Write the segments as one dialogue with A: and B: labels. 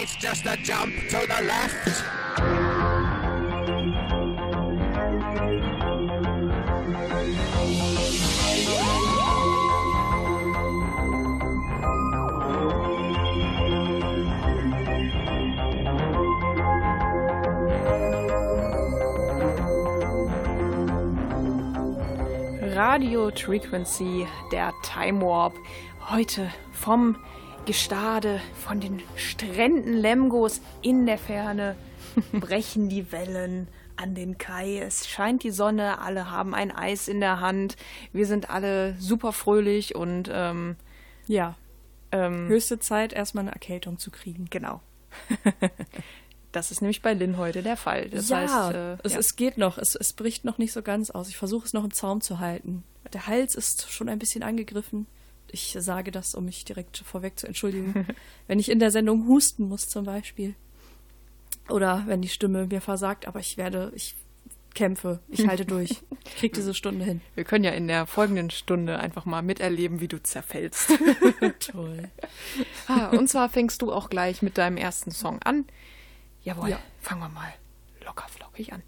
A: It's just a jump to the left.
B: Radio Frequency, der Time Warp. Heute vom Gestade, von den Stränden Lemgos in der Ferne brechen die Wellen an den Kai. Es scheint die Sonne, alle haben ein Eis in der Hand. Wir sind alle super fröhlich und ähm,
C: Ja,
B: ähm,
C: höchste Zeit, erstmal eine Erkältung zu kriegen.
B: genau. das ist nämlich bei Lynn heute der Fall. Das
C: ja,
B: heißt, äh,
C: es,
B: ja.
C: es geht noch, es, es bricht noch nicht so ganz aus. Ich versuche es noch im Zaum zu halten. Der Hals ist schon ein bisschen angegriffen. Ich sage das, um mich direkt vorweg zu entschuldigen. wenn ich in der Sendung husten muss zum Beispiel. Oder wenn die Stimme mir versagt, aber ich werde, ich kämpfe, ich halte durch. Ich krieg diese Stunde hin.
B: wir können ja in der folgenden Stunde einfach mal miterleben, wie du zerfällst.
C: Toll.
B: Ah, und zwar fängst du auch gleich mit deinem ersten Song an. Jawohl,
C: Ja.
B: fangen wir mal locker flockig an.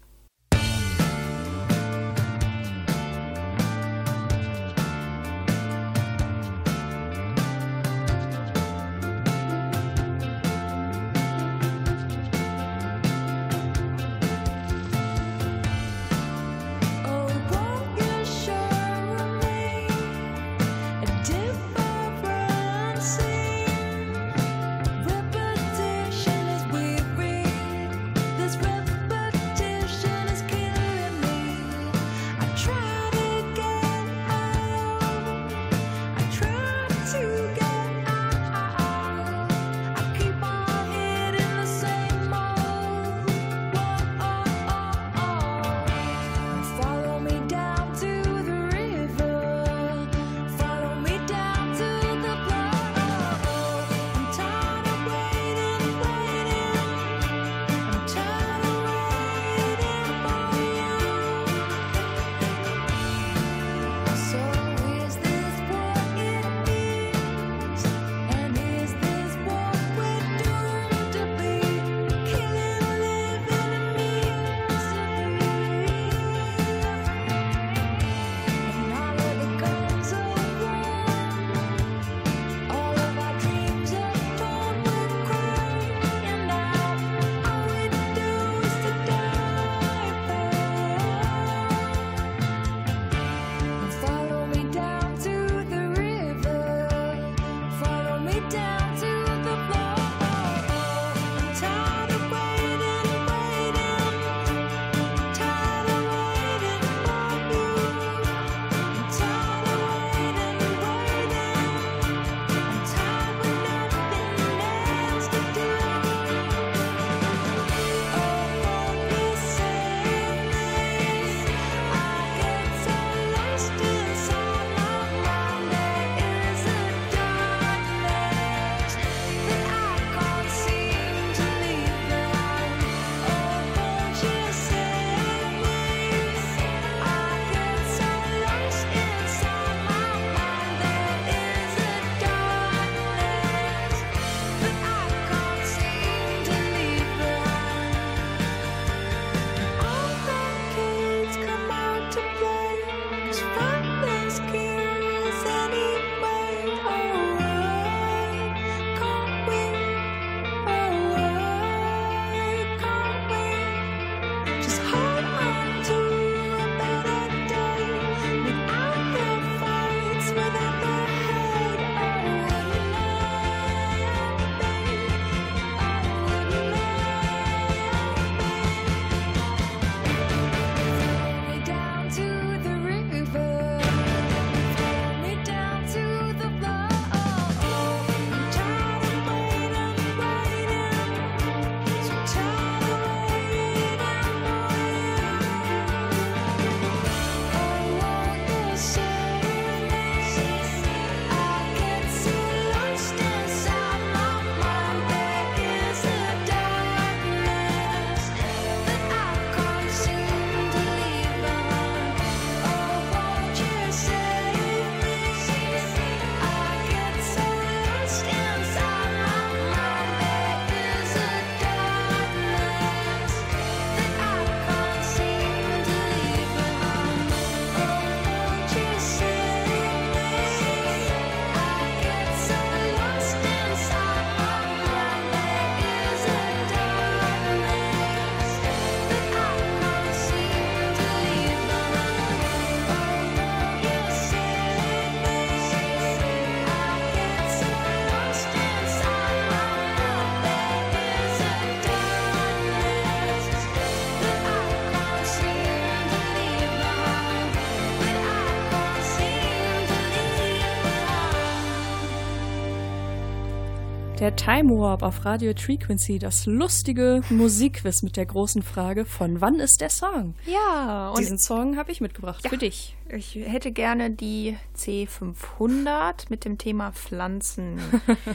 D: Der Time Warp auf Radio Frequency, das lustige Musikquiz mit der großen Frage, von wann ist der Song?
B: Ja, und
D: Diesen Song habe ich mitgebracht für dich.
B: ich hätte gerne die C500 mit dem Thema Pflanzen.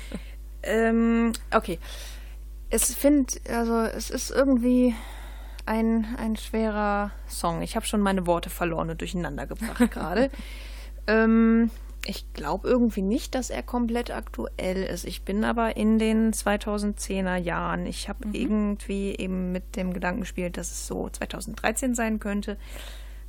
B: ähm, okay. Es find, also es ist irgendwie ein, ein schwerer Song. Ich habe schon meine Worte verloren und durcheinander gebracht gerade. ähm, ich glaube irgendwie nicht, dass er komplett aktuell ist. Ich bin aber in den 2010er Jahren. Ich habe irgendwie eben mit dem Gedanken gespielt, dass es so 2013 sein könnte.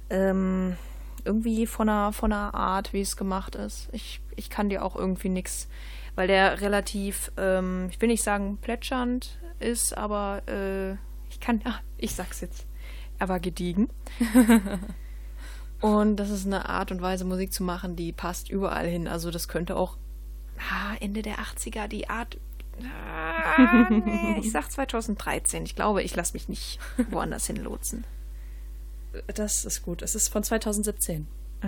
B: Ähm, irgendwie von der, von der Art, wie es gemacht ist. Ich, ich kann dir auch irgendwie nichts, weil der relativ, ähm, ich will nicht sagen plätschernd ist, aber äh, ich kann, ah, ich sag's jetzt, er war gediegen. Und das ist eine Art und Weise, Musik zu machen, die passt überall hin. Also das könnte auch ah, Ende der 80er die Art. Ah, nee, ich sag 2013. Ich glaube, ich lasse mich nicht woanders hinlotsen.
D: Das ist gut. Es ist von 2017.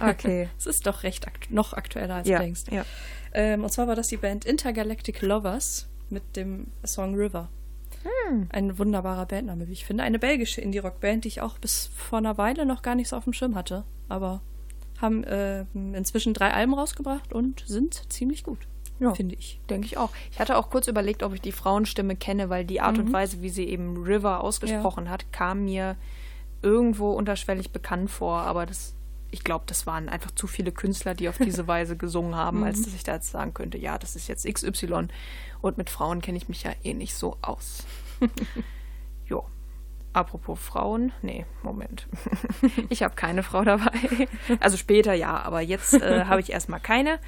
B: Okay.
D: Es ist doch recht akt noch aktueller als
B: ja,
D: du denkst.
B: ja.
D: Ähm, und zwar war das die Band Intergalactic Lovers mit dem Song River.
B: Hm.
D: Ein wunderbarer Bandname, wie ich finde. Eine belgische Indie-Rock-Band, die ich auch bis vor einer Weile noch gar nicht so auf dem Schirm hatte. Aber haben äh, inzwischen drei Alben rausgebracht und sind ziemlich gut,
B: Ja.
D: finde ich.
B: Denke ich auch. Ich hatte auch kurz überlegt, ob ich die Frauenstimme kenne, weil die Art und Weise, wie sie eben River ausgesprochen hat, kam mir irgendwo unterschwellig bekannt vor. Aber das, ich glaube, das waren einfach zu viele Künstler, die auf diese Weise gesungen haben, als dass ich da jetzt sagen könnte, ja, das ist jetzt XY. Und mit Frauen kenne ich mich ja eh nicht so aus. jo. Apropos Frauen, nee, Moment. ich habe keine Frau dabei. Also später ja, aber jetzt äh, habe ich erstmal keine.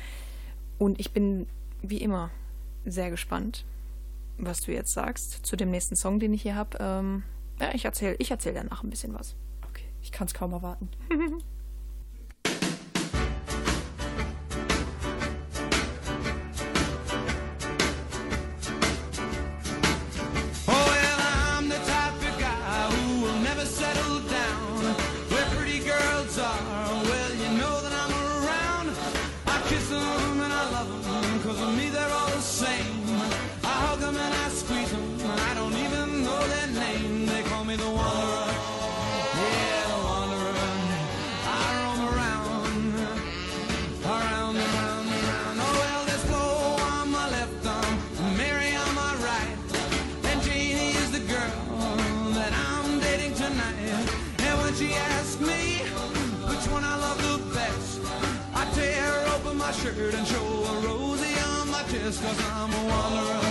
B: Und ich bin wie immer sehr gespannt, was du jetzt sagst zu dem nächsten Song, den ich hier habe. Ähm, ja, ich erzähle ich erzähl danach ein bisschen was.
D: Okay, ich kann es kaum erwarten.
E: My shirt and show a Rosie on my chest, cause I'm a wanderer.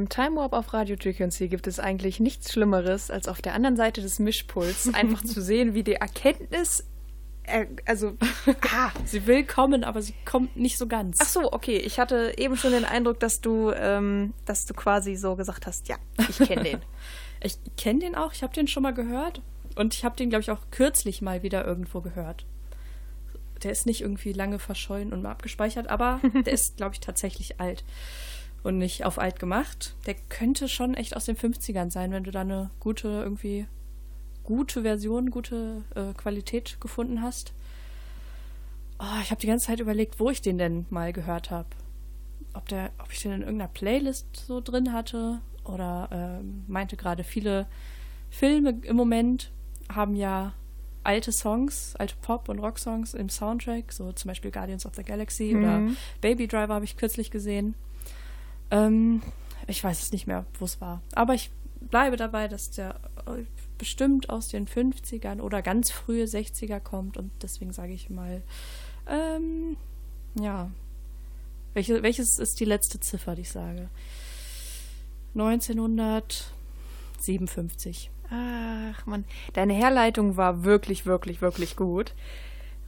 B: Beim Time Warp auf Radio Frequency gibt es eigentlich nichts Schlimmeres, als auf der anderen Seite des Mischpuls einfach zu sehen, wie die Erkenntnis, äh, also, ah,
C: Sie will kommen, aber sie kommt nicht so ganz.
B: ach so, okay, ich hatte eben schon den Eindruck, dass du, ähm, dass du quasi so gesagt hast, ja, ich kenne den.
C: Ich kenne den auch, ich habe den schon mal gehört. Und ich habe den, glaube ich, auch kürzlich mal wieder irgendwo gehört. Der ist nicht irgendwie lange verschollen und mal abgespeichert, aber der ist, glaube ich, tatsächlich alt. Und nicht auf alt gemacht. Der könnte schon echt aus den 50ern sein, wenn du da eine gute, irgendwie gute Version, gute äh, Qualität gefunden hast. Oh, ich habe die ganze Zeit überlegt, wo ich den denn mal gehört habe. Ob, der, ob ich den in irgendeiner Playlist so drin hatte oder ähm, meinte gerade viele Filme im Moment haben ja alte Songs, alte Pop- und Rock-Songs im Soundtrack, so zum Beispiel Guardians of the Galaxy oder Baby Driver habe ich kürzlich gesehen. Ähm, ich weiß es nicht mehr, wo es war. Aber ich bleibe dabei, dass der äh, bestimmt aus den 50ern oder ganz frühe 60er kommt und deswegen sage ich mal, ähm, ja. Welche, welches ist die letzte Ziffer, die ich sage? 1957.
B: Ach man, deine Herleitung war wirklich, wirklich, wirklich gut.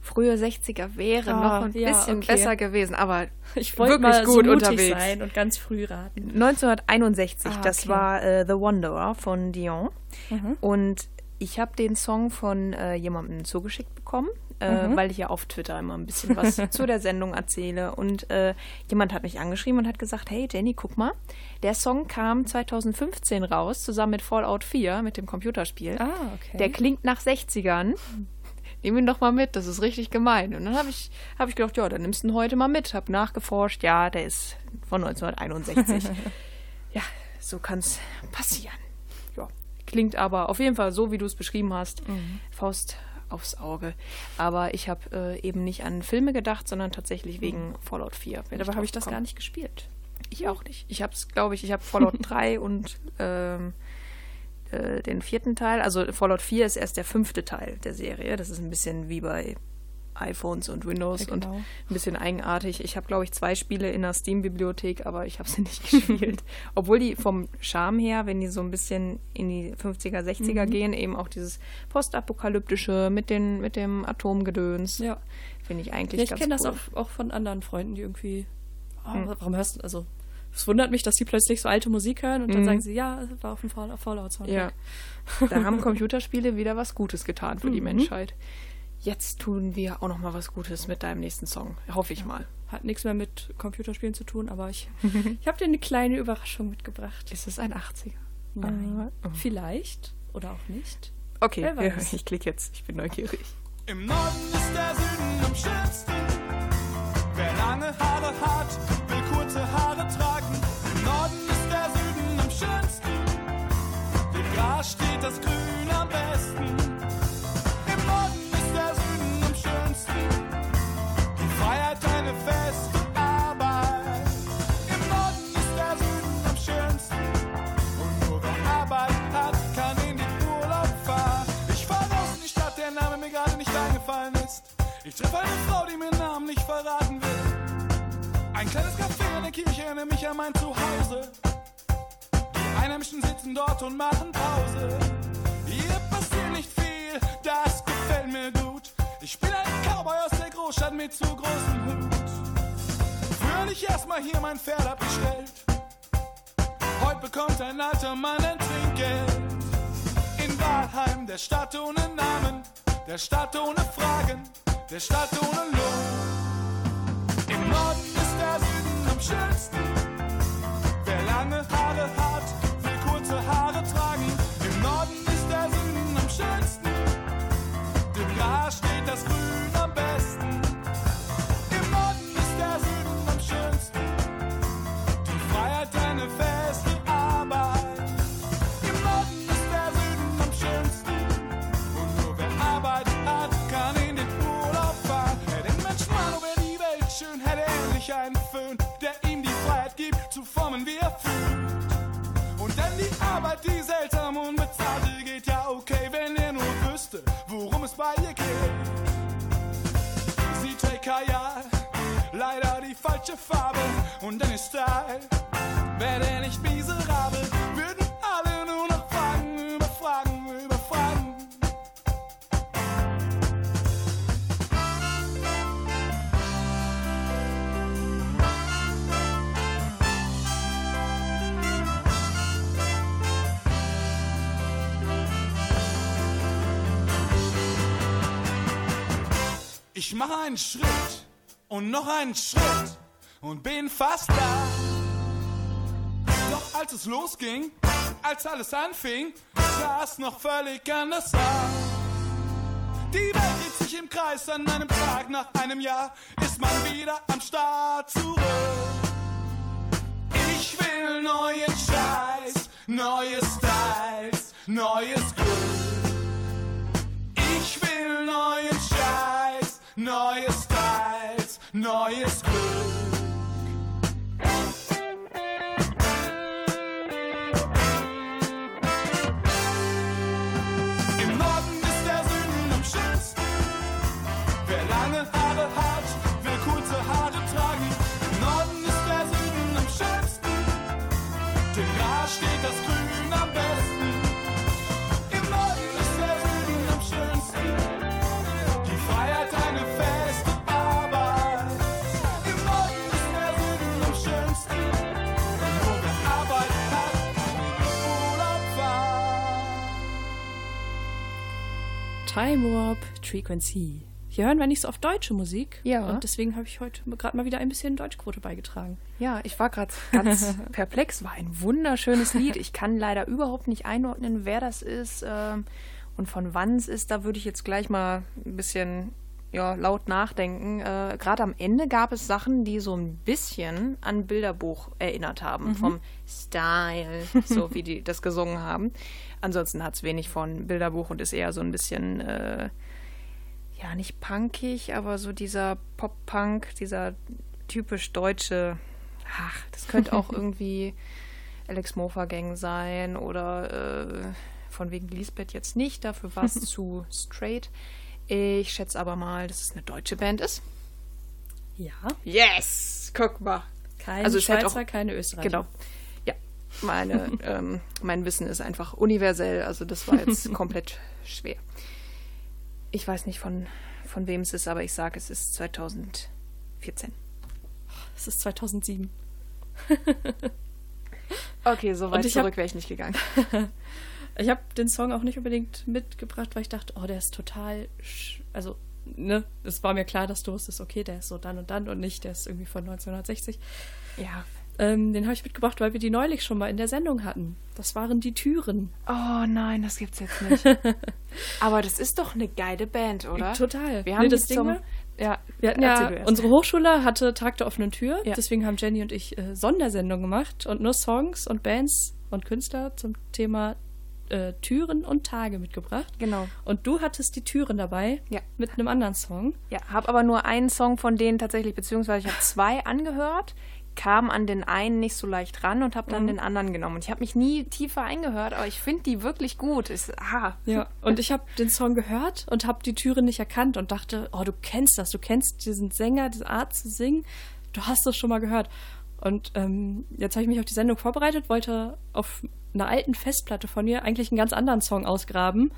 B: Frühe 60er wäre
C: Ah,
B: noch ein
C: ja,
B: bisschen
C: okay.
B: besser gewesen, aber
C: Ich wollte
B: wirklich
C: mal
B: gut
C: so mutig
B: unterwegs.
C: sein und ganz früh raten.
B: 1961,
C: Ah,
B: das
C: okay.
B: war äh, The Wanderer von Dion.
C: Mhm.
B: Und ich habe den Song von äh, jemandem zugeschickt bekommen, äh,
C: Mhm.
B: weil ich ja auf Twitter immer ein bisschen was zu der Sendung erzähle. Und äh, jemand hat mich angeschrieben und hat gesagt, hey Jenny, guck mal, der Song kam 2015 raus, zusammen mit Fallout 4, mit dem Computerspiel.
C: Ah, okay.
B: Der klingt nach 60ern. Nimm ihn doch mal mit, das ist richtig gemein. Und dann habe ich, hab ich gedacht, ja, dann nimmst du ihn heute mal mit. Hab nachgeforscht, ja, der ist von 1961. ja, so kann es passieren. Ja, klingt aber auf jeden Fall so, wie du es beschrieben hast. Faust aufs Auge. Aber ich habe äh, eben nicht an Filme gedacht, sondern tatsächlich wegen Fallout 4. bin
C: Dabei habe ich das gar nicht gespielt.
B: Ich auch nicht. Ich habe es, glaube ich, ich habe Fallout 3 und ähm, äh, den vierten Teil. Also Fallout 4 ist erst der fünfte Teil der Serie. Das ist ein bisschen wie bei iPhones und Windows
C: Ja,
B: und
C: genau.
B: ein bisschen eigenartig. Ich habe, glaube ich, zwei Spiele in der Steam-Bibliothek, aber ich habe sie nicht gespielt. Obwohl die vom Charme her, wenn die so ein bisschen in die 50er,
C: Mhm.
B: 60er gehen, eben auch dieses postapokalyptische mit, den, mit dem Atomgedöns,
C: Ja.
B: finde ich eigentlich
C: Ja, ich
B: ganz
C: kenne das
B: cool.
C: auch, auch von anderen Freunden, die irgendwie. Oh,
B: Hm.
C: Warum hörst du. Also, es wundert mich, dass sie plötzlich so alte Musik hören und dann
B: Mhm.
C: sagen sie, ja, war auf dem Fall- Fallout-Soundtrack.
B: Ja. Da haben Computerspiele wieder was Gutes getan für die
C: Mhm.
B: Menschheit. Jetzt tun wir auch noch mal was Gutes mit deinem nächsten Song. Hoffe ich mal.
C: Hat nichts mehr mit Computerspielen zu tun, aber ich, ich habe dir eine kleine Überraschung mitgebracht.
B: Ist es ein 80er?
C: Nein.
B: Oh.
C: Vielleicht oder auch nicht.
B: Okay,
C: Wer
B: ja,
C: weiß.
B: ich klicke jetzt. Ich bin neugierig.
A: Im Norden ist der Süden am schönsten. Wer lange Haare hat, Ich treffe eine Frau, die mir Namen nicht verraten will. Ein kleines Café in der Kirche erinnert mich an mein Zuhause. Die Einheimischen sitzen dort und machen Pause. Hier passiert nicht viel, das gefällt mir gut. Ich bin ein Cowboy aus der Großstadt mit zu großem Hut. Früher ich erstmal hier mein Pferd abgestellt. Heute bekommt ein alter Mann ein Trinkgeld. In Walheim, der Stadt ohne Namen, der Stadt ohne Fragen, der Stadt ohne Lohn. Im Norden ist der Süden am schönsten. Wer lange Haare hat, will kurze Haare tragen. Ich mache einen Schritt und noch einen Schritt und bin fast da. Doch als es losging, als alles anfing, sah es noch völlig anders aus. Die Welt dreht sich im Kreis an einem Tag nach einem Jahr, ist man wieder am Start zurück. Ich will neuen Scheiß, neue Styles, neues Glück. Ich will neuen Scheiß, neue Styles, neues Glück.
C: Time Warp Frequency. Hier hören wir nicht so oft deutsche Musik.
B: Ja.
C: Und deswegen habe ich heute gerade mal wieder ein bisschen Deutschquote beigetragen.
B: Ja, ich war gerade ganz perplex. War ein wunderschönes Lied. Ich kann leider überhaupt nicht einordnen, wer das ist ähm, und von wann es ist. Da würde ich jetzt gleich mal ein bisschen ja, laut nachdenken. Äh, gerade am Ende gab es Sachen, die so ein bisschen an Bilderbuch erinnert haben. Vom Style, so wie die das gesungen haben. Ansonsten hat es wenig von Bilderbuch und ist eher so ein bisschen. Äh, ja, nicht punkig, aber so dieser Pop-Punk, dieser typisch deutsche, ach, das könnte auch irgendwie Alex Mofa Gang sein oder äh, von wegen Lisbeth jetzt nicht, dafür war es zu straight. Ich schätze aber mal, dass es eine deutsche Band ist.
C: Ja.
B: Yes! Guck mal.
C: Keine
B: Also
C: Schweizer,
B: auch-
C: keine Österreicher.
B: Genau. Meine, ähm, mein Wissen ist einfach universell, also das war jetzt komplett schwer. Ich weiß nicht, von, von wem es ist, aber ich sage, es ist 2014.
C: Es ist 2007.
B: Okay, so weit zurück wäre ich nicht gegangen.
C: Ich habe den Song auch nicht unbedingt mitgebracht, weil ich dachte, oh, der ist total. Also, ne, es war mir klar, dass du wusstest, okay, der ist so dann und dann und nicht, der ist irgendwie von 1960.
B: Ja.
C: Ähm, den habe ich mitgebracht, weil wir die neulich schon mal in der Sendung hatten. Das waren die Türen.
B: Oh nein, das gibt's jetzt nicht. aber das ist doch eine geile Band, oder?
C: Total.
B: Wir
C: Nee,
B: haben
C: das
B: das
C: Ding
B: zum, ja,
C: Wir hatten ja, unsere Hochschule hatte Tag der offenen Tür,
B: Ja.
C: deswegen haben Jenny und ich äh, Sondersendungen gemacht und nur Songs und Bands und Künstler zum Thema äh, Türen und Tage mitgebracht.
B: Genau.
C: Und du hattest die Türen dabei
B: Ja.
C: mit einem anderen Song.
B: Ja, habe aber nur einen Song von denen tatsächlich, beziehungsweise ich habe zwei angehört, kam an den einen nicht so leicht ran und habe dann den anderen genommen. Und ich habe mich nie tiefer eingehört, aber ich finde die wirklich gut. Ist, ah,
C: Ja, und ich habe den Song gehört und habe die Türen nicht erkannt und dachte, oh, du kennst das, du kennst diesen Sänger, diese Art zu singen, du hast das schon mal gehört. Und ähm, jetzt habe ich mich auf die Sendung vorbereitet, wollte auf einer alten Festplatte von ihr eigentlich einen ganz anderen Song ausgraben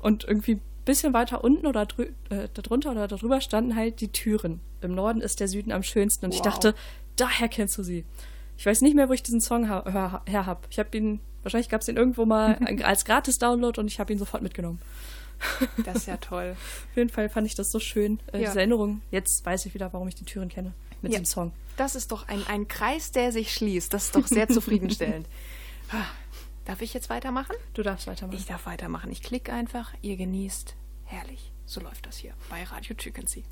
C: und irgendwie ein bisschen weiter unten oder äh, darunter oder darüber standen halt die Türen. Im Norden ist der Süden am schönsten und ich
B: Wow.
C: dachte, daher kennst du sie. Ich weiß nicht mehr, wo ich diesen Song hör, her habe. Ich habe ihn, wahrscheinlich gab es ihn irgendwo mal als Gratis-Download und ich habe ihn sofort mitgenommen.
B: das ist ja toll.
C: Auf jeden Fall fand ich das so schön, äh,
B: Ja.
C: diese Erinnerung. Jetzt weiß ich wieder, warum ich die Türen kenne mit
B: Ja.
C: dem Song.
B: Das ist doch ein, ein Kreis, der sich schließt. Das ist doch sehr zufriedenstellend. Ah, Darf ich jetzt weitermachen?
C: Du darfst weitermachen.
B: Ich darf weitermachen. Ich klicke einfach, ihr genießt. Herrlich. So läuft das hier bei Radio Chickensee.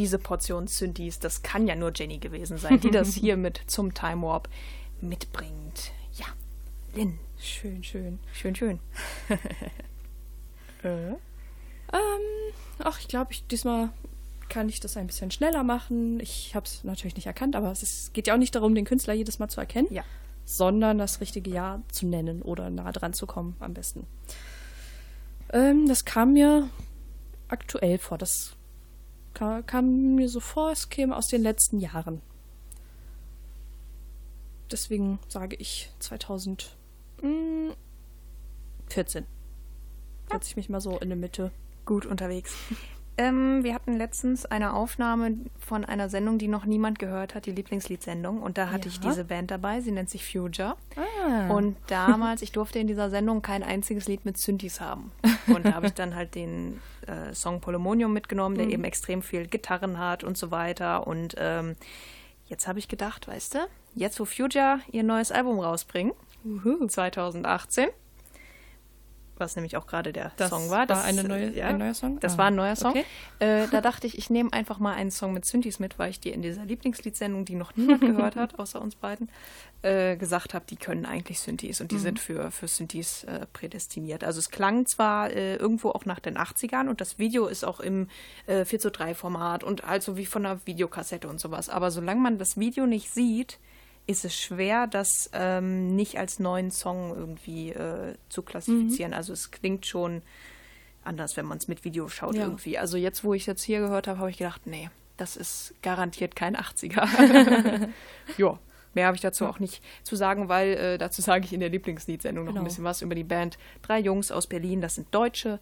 B: Diese Portion Synthes, das kann ja nur Jenny gewesen sein, die das hier mit zum Time Warp mitbringt. Ja, Lynn,
C: Schön, schön.
B: schön, schön. äh?
C: Ähm, ach, ich glaube, ich, diesmal kann ich das ein bisschen schneller machen. Ich habe es natürlich nicht erkannt, aber es ist, geht ja auch nicht darum, den Künstler jedes Mal zu erkennen,
B: Ja.
C: sondern das richtige Jahr zu nennen oder nah dran zu kommen am besten. Ähm, das kam mir aktuell vor. Das kam, kam mir so vor, es käme aus den letzten Jahren. Deswegen sage ich 2014. Setze ich mich mal so in der Mitte.
B: Gut unterwegs. Ähm, wir hatten letztens eine Aufnahme von einer Sendung, die noch niemand gehört hat, die Lieblingsliedsendung. Und da hatte ich
C: Ja.
B: diese Band dabei, sie nennt sich Future.
C: Ah.
B: Und damals, ich durfte in dieser Sendung kein einziges Lied mit Synthes haben. Und da habe ich dann halt den äh, Song Polymonium mitgenommen, der eben extrem viel Gitarren hat und so weiter. Und ähm, jetzt habe ich gedacht, weißt du, jetzt wo Future ihr neues Album rausbringen, 2018, was nämlich auch gerade der
C: Das
B: Song war.
C: war eine neue- ein neuer Song?
B: Das
C: Ah,
B: war ein neuer Song.
C: okay.
B: Äh, da dachte ich, ich nehme einfach mal einen Song mit Synthes mit, weil ich dir in dieser Lieblingsliedssendung, die noch niemand gehört hat, außer uns beiden, äh, gesagt habe, die können eigentlich Synthes und die sind für, für Synthes äh, prädestiniert. Also es klang zwar äh, irgendwo auch nach den 80ern und das Video ist auch im äh, 4 zu 3 Format und also wie von einer Videokassette und sowas. Aber solange man das Video nicht sieht, ist es schwer, das ähm, nicht als neuen Song irgendwie äh, zu klassifizieren. Also es klingt schon anders, wenn man es mit Video schaut
C: Ja.
B: irgendwie. Also jetzt, wo ich es jetzt hier gehört habe, habe ich gedacht, nee, das ist garantiert kein 80er. ja, mehr habe ich dazu auch nicht zu sagen, weil äh, dazu sage ich in der Lieblingsliedsendung noch
C: Genau.
B: ein bisschen was über die Band. Drei Jungs aus Berlin, das sind Deutsche.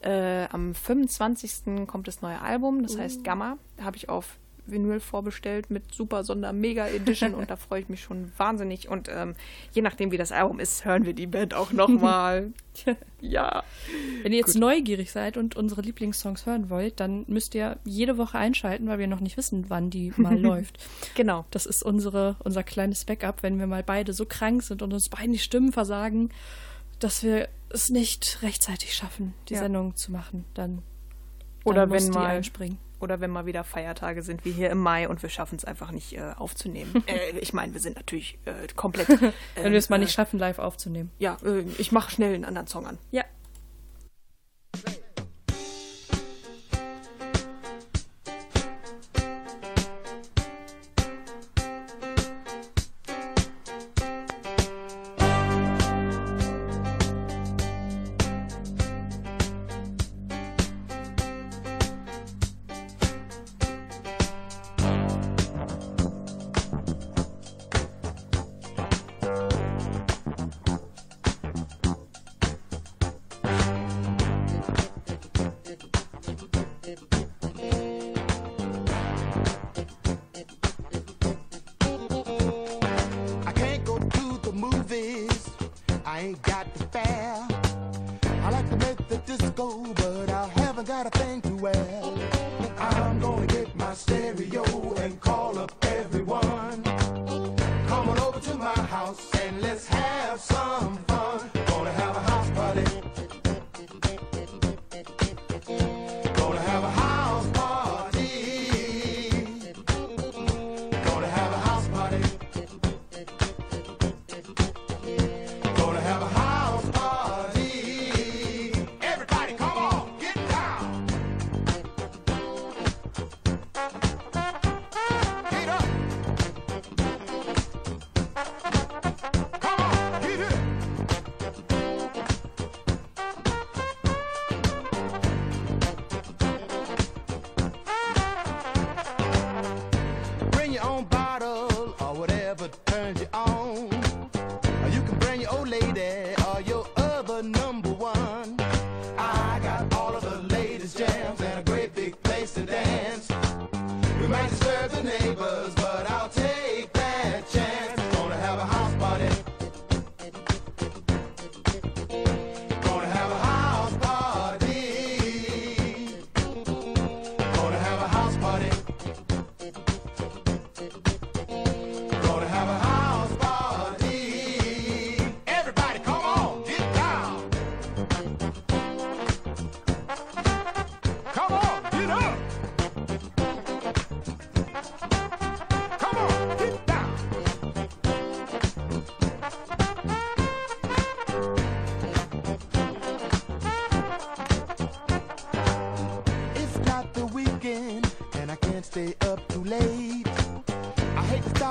B: Äh, am 25. kommt das neue Album, das heißt Gamma. Da habe ich auf Vinyl vorbestellt mit super Sonder Mega Edition und da freue ich mich schon wahnsinnig. Und ähm, je nachdem, wie das Album ist, hören wir die Band auch nochmal. ja.
C: Wenn ihr jetzt neugierig seid und unsere Lieblingssongs hören wollt, dann müsst ihr jede Woche einschalten, weil wir noch nicht wissen, wann die mal läuft.
B: Genau.
C: Das ist unsere, unser kleines Backup, wenn wir mal beide so krank sind und uns beiden die Stimmen versagen, dass wir es nicht rechtzeitig schaffen, die
B: Ja.
C: Sendung zu machen. Dann,
B: Oder
C: dann muss
B: wenn
C: die
B: mal-
C: einspringen.
B: Oder wenn mal wieder Feiertage sind, wie hier im Mai und wir schaffen es einfach nicht äh, aufzunehmen. äh, ich meine, wir sind natürlich äh, komplett.
C: Wenn wir es mal
B: äh,
C: nicht schaffen, live aufzunehmen.
B: Ja, äh, ich mache schnell einen anderen Song an.
C: Ja.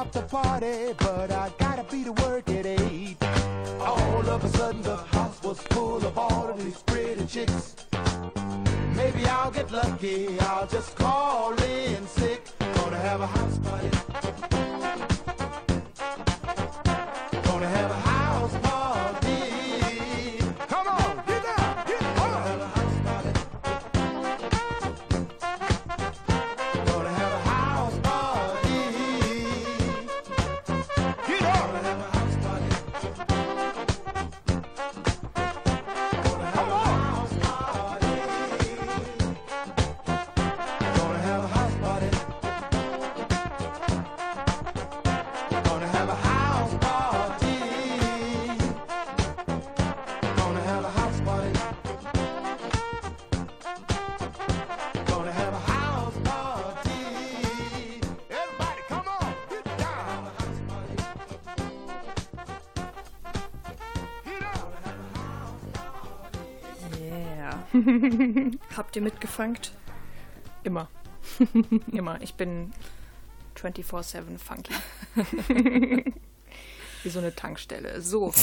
F: Want to party,
C: Habt ihr mitgefangt?
B: Immer. Immer. Ich bin 24-7 funky. Wie so eine Tankstelle. So.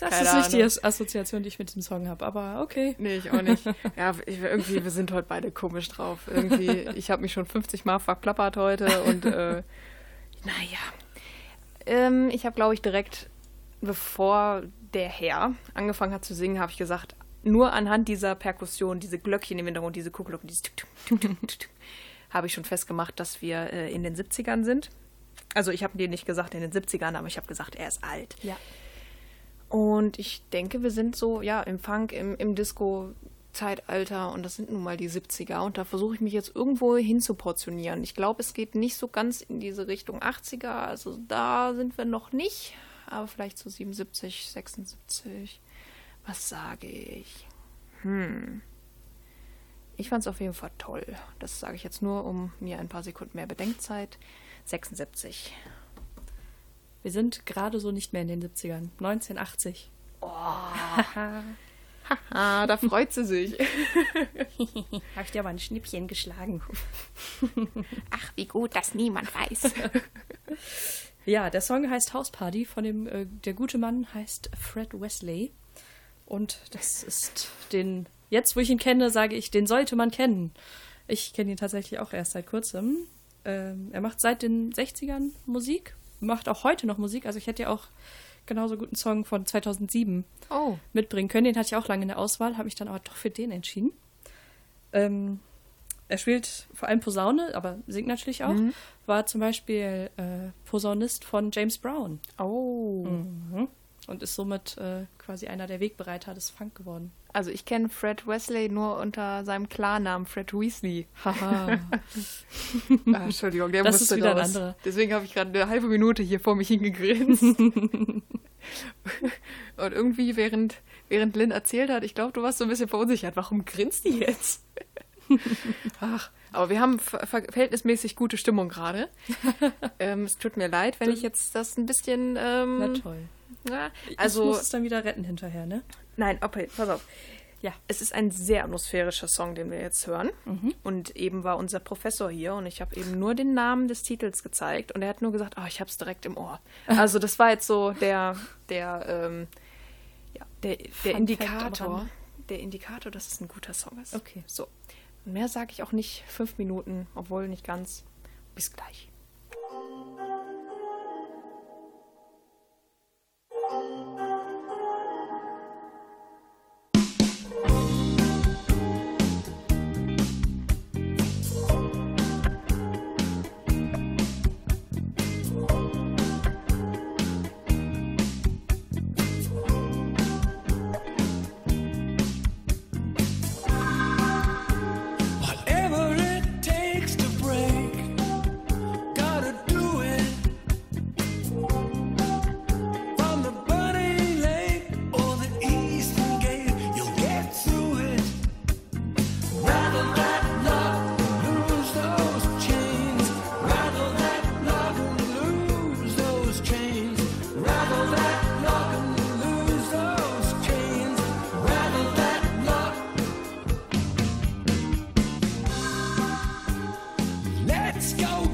C: Das
B: Keine
C: ist nicht die
B: Ahnung.
C: As- Assoziation, die ich mit diesem Song habe, aber okay.
B: Nee, ich auch nicht. Ja, ich, irgendwie, wir sind heute beide komisch drauf. Irgendwie, ich habe mich schon 50 Mal verklappert heute und äh, naja. Ähm, ich habe, glaube ich, direkt, bevor der Herr angefangen hat zu singen, habe ich gesagt, nur anhand dieser Perkussion, diese Glöckchen im Hintergrund, diese Kuhglocken, dieses Tuk, Tuk, Tuk, habe ich schon festgemacht, dass wir äh, in den 70ern sind. Also ich habe dir nicht gesagt in den 70ern, aber ich habe gesagt, er ist alt.
C: Ja.
B: Und ich denke, wir sind so, ja, im Funk, im, im Disco-Zeitalter und das sind nun mal die 70er und da versuche ich mich jetzt irgendwo hin zu portionieren. Ich glaube, es geht nicht so ganz in diese Richtung 80er, also da sind wir noch nicht, aber vielleicht so 77, 76. Was sage ich? Hm. Ich fand es auf jeden Fall toll. Das sage ich jetzt nur, um mir ein paar Sekunden mehr Bedenkzeit. 76.
C: Wir sind gerade so nicht mehr in den 70ern. 1980.
B: Ah, da freut sie sich.
C: Habe ich dir aber ein Schnippchen geschlagen.
B: Ach, wie gut, dass niemand weiß.
C: Ja, der Song heißt House Party von dem, äh, der gute Mann heißt Fred Wesley. Und das ist den, jetzt wo ich ihn kenne, sage ich, den sollte man kennen. Ich kenne ihn tatsächlich auch erst seit kurzem. Ähm, er macht seit den 60ern Musik, macht auch heute noch Musik. Also ich hätte ja auch genauso guten Song von 2007
B: Oh.
C: mitbringen können. Den hatte ich auch lange in der Auswahl, habe mich dann aber doch für den entschieden. Ähm, er spielt vor allem Posaune, aber singt natürlich auch. War zum Beispiel äh, Posaunist von James Brown
B: Oh.
C: und ist somit äh, quasi einer der Wegbereiter des Funk geworden.
B: Also ich kenne Fred Wesley nur unter seinem Klarnamen Fred Weasley.
C: Haha.
B: Ah, Entschuldigung, der
C: Das
B: musste
C: ist wieder ein
B: raus.
C: anderer.
B: Deswegen habe ich gerade eine halbe Minute hier vor mich hingegrinst. Und irgendwie, während, während Lynn erzählt hat, ich glaube, du warst so ein bisschen verunsichert. Warum grinst die jetzt? Ach, aber wir haben ver ver verhältnismäßig gute Stimmung gerade. ähm, es tut mir leid, wenn ich jetzt das ein bisschen... Ähm,
C: Na toll.
B: na,
C: ich
B: also,
C: muss es dann wieder retten hinterher, ne?
B: Nein, okay, pass auf.
C: Ja.
B: Es ist ein sehr atmosphärischer Song, den wir jetzt hören. Und eben war unser Professor hier und ich habe eben nur den Namen des Titels gezeigt und er hat nur gesagt, oh, ich habe es direkt im Ohr. Also das war jetzt so der, der, ähm, ja, der, der Indikator, der Indikator, dass es ein guter Song ist.
C: Okay.
B: So. Mehr sage ich auch nicht. Fünf Minuten, obwohl nicht ganz. Bis gleich.
C: Let's go.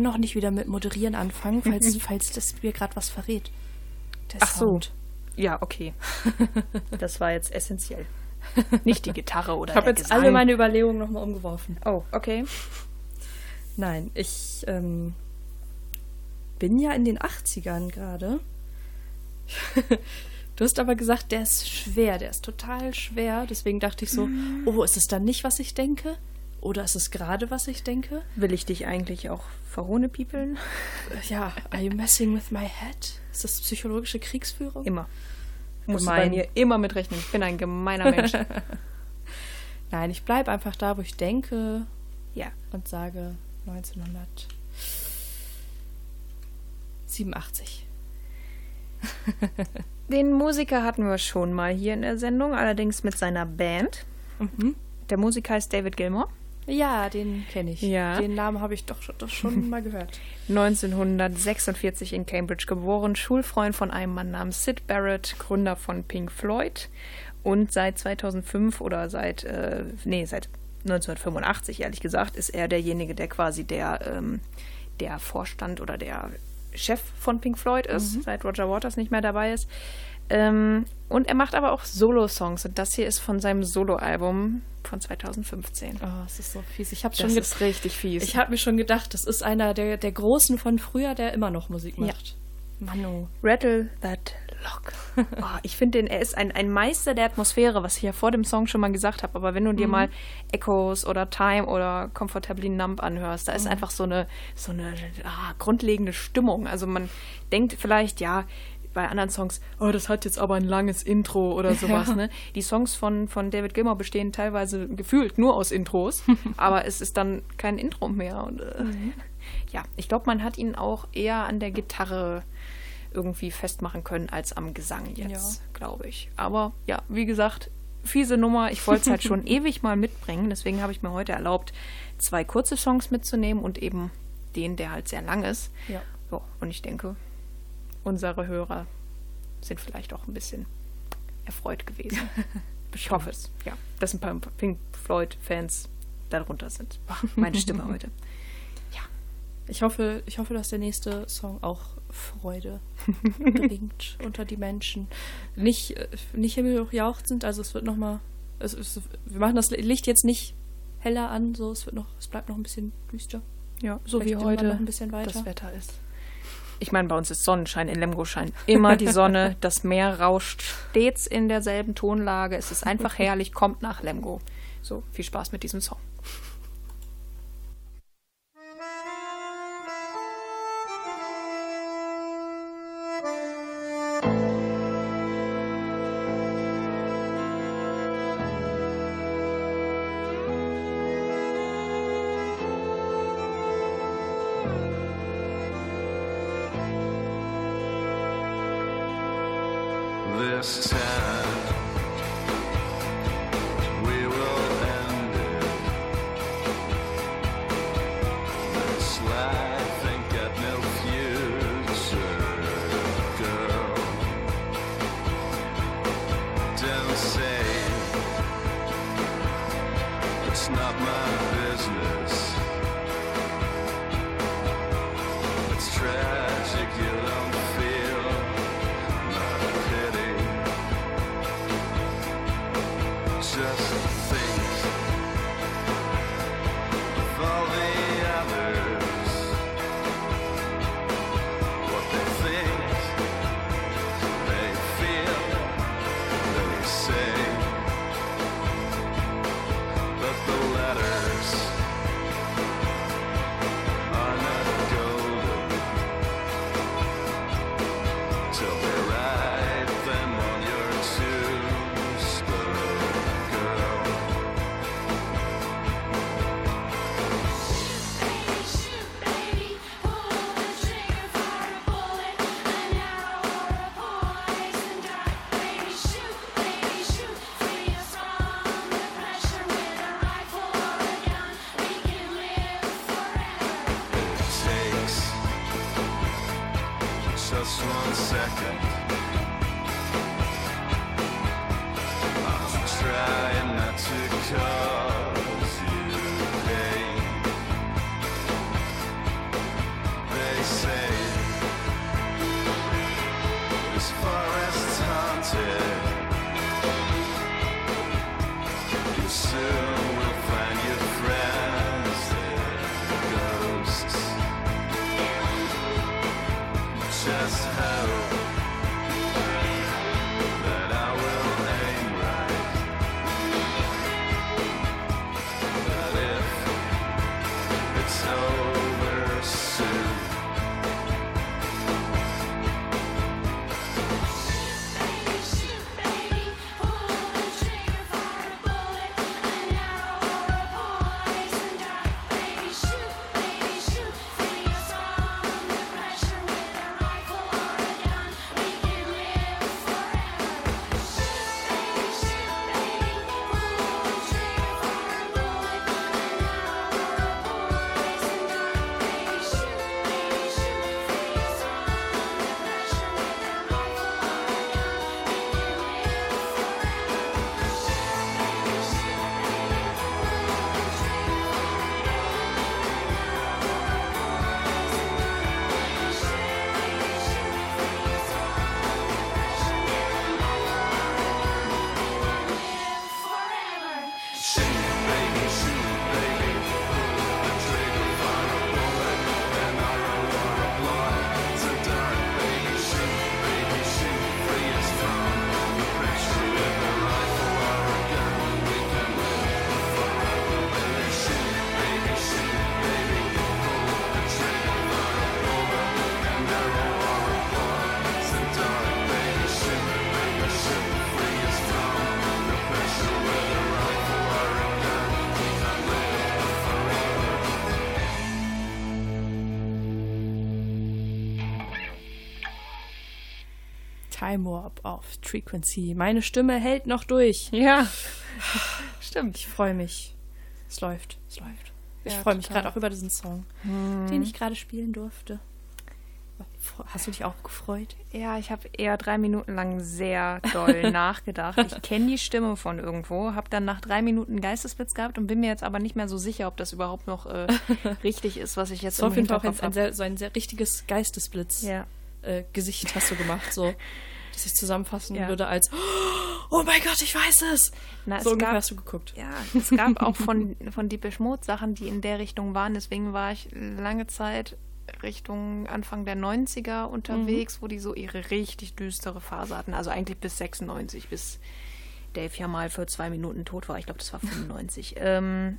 C: Kann noch nicht wieder mit Moderieren anfangen, falls, falls das mir gerade was verrät. Der
B: Ach so.
C: Sound.
B: Ja, okay. Das war jetzt essentiell. Nicht die Gitarre oder
C: Ich habe jetzt
B: Gesang.
C: alle meine Überlegungen nochmal umgeworfen.
B: Oh, okay.
C: Nein, ich ähm, bin ja in den 80ern gerade. du hast aber gesagt, der ist schwer, der ist total schwer. Deswegen dachte ich so, oh, ist es dann nicht, was ich denke? Oder ist es gerade, was ich denke?
B: Will ich dich eigentlich auch verhohnepiepeln?
C: Ja, are you messing with my head? Ist das psychologische Kriegsführung?
B: Immer. Bei
C: Gemein.
B: mir immer mitrechnen. Ich bin ein gemeiner Mensch.
C: Nein, ich bleibe einfach da, wo ich denke
B: ja.
C: und sage 1987.
B: Den Musiker hatten wir schon mal hier in der Sendung, allerdings mit seiner Band.
C: Mhm.
B: Der Musiker heißt David Gilmour.
C: Ja, den kenne ich.
B: Ja.
C: Den Namen habe ich doch schon, doch schon mal gehört.
B: 1946 in Cambridge geboren, Schulfreund von einem Mann namens Sid Barrett, Gründer von Pink Floyd und seit 2005 oder seit, äh, nee, seit 1985 ehrlich gesagt, ist er derjenige, der quasi der, ähm, der Vorstand oder der Chef von Pink Floyd ist, seit Roger Waters nicht mehr dabei ist. Ähm, und er macht aber auch Solo-Songs und das hier ist von seinem Solo-Album von 2015.
C: Oh, es ist so fies. Ich habe
B: Das
C: schon ge-
B: ist richtig fies.
C: Ich habe mir schon gedacht, das ist einer der, der Großen von früher, der immer noch Musik
B: Ja.
C: macht. Manu.
B: Rattle That Lock. Oh, ich finde den, er ist ein, ein Meister der Atmosphäre, was ich ja vor dem Song schon mal gesagt habe. Aber wenn du dir mal Echoes oder Time oder Comfortably Numb anhörst, da ist einfach so eine, so eine ah, grundlegende Stimmung. Also man denkt vielleicht, ja, bei anderen Songs, oh, das hat jetzt aber ein langes Intro oder sowas.
C: Ja.
B: Ne? Die Songs von, von David Gilmour bestehen teilweise gefühlt nur aus Intros, aber es ist dann kein Intro mehr. Und, äh, Ja, ich glaube, man hat ihn auch eher an der Gitarre irgendwie festmachen können als am Gesang jetzt, glaube ich. Aber ja, wie gesagt, fiese Nummer. Ich wollte es halt schon ewig mal mitbringen. Deswegen habe ich mir heute erlaubt, zwei kurze Songs mitzunehmen und eben den, der halt sehr lang ist.
C: Ja.
B: So, und ich denke, unsere Hörer sind vielleicht auch ein bisschen erfreut gewesen. ich hoffe es, ja. Dass ein paar Pink Floyd-Fans darunter sind. Meine Stimme heute.
C: Ich hoffe, ich hoffe, dass der nächste Song auch Freude bringt unter die Menschen. Nicht, äh, nicht himmelhochjauchzend, also es wird nochmal. Es, es, wir machen das Licht jetzt nicht heller an, so es wird noch, es bleibt noch ein bisschen düster.
B: Ja, so wie heute
C: noch ein bisschen weiter.
B: das Wetter ist. Ich meine, bei uns ist Sonnenschein. In Lemgo scheint immer die Sonne. Das Meer rauscht stets in derselben Tonlage. Es ist einfach herrlich. Kommt nach Lemgo. So, viel Spaß mit diesem Song.
G: Just one second. I'm trying not to cause
C: Warp auf Frequency. Meine Stimme hält noch durch.
B: Ja, stimmt.
C: Ich freue mich. Es läuft, es läuft. Ich
B: Ja,
C: freue mich gerade auch über diesen Song, den ich gerade spielen durfte. Hast du dich auch gefreut?
B: Ja, ich habe eher drei Minuten lang sehr doll nachgedacht. Ich kenne die Stimme von irgendwo, habe dann nach drei Minuten Geistesblitz gehabt und bin mir jetzt aber nicht mehr so sicher, ob das überhaupt noch äh, richtig ist, was ich jetzt
C: So
B: im
C: auf jeden Fall auch ein,
B: Hinterkopf
C: ein sehr, so ein sehr richtiges Geistesblitz.
B: Ja.
C: äh, hast du gemacht, so dass ich zusammenfassen
B: Ja.
C: würde als Oh mein Gott, ich weiß es.
B: Na,
C: so
B: es gab-
C: hast du geguckt.
B: Ja, es gab auch von, von Deepish Mode Sachen, die in der Richtung waren. Deswegen war ich lange Zeit Richtung Anfang der 90er unterwegs, wo die so ihre richtig düstere Phase hatten. Also eigentlich bis 96, bis Dave ja mal für zwei Minuten tot war. Ich glaube, das war 95. ähm,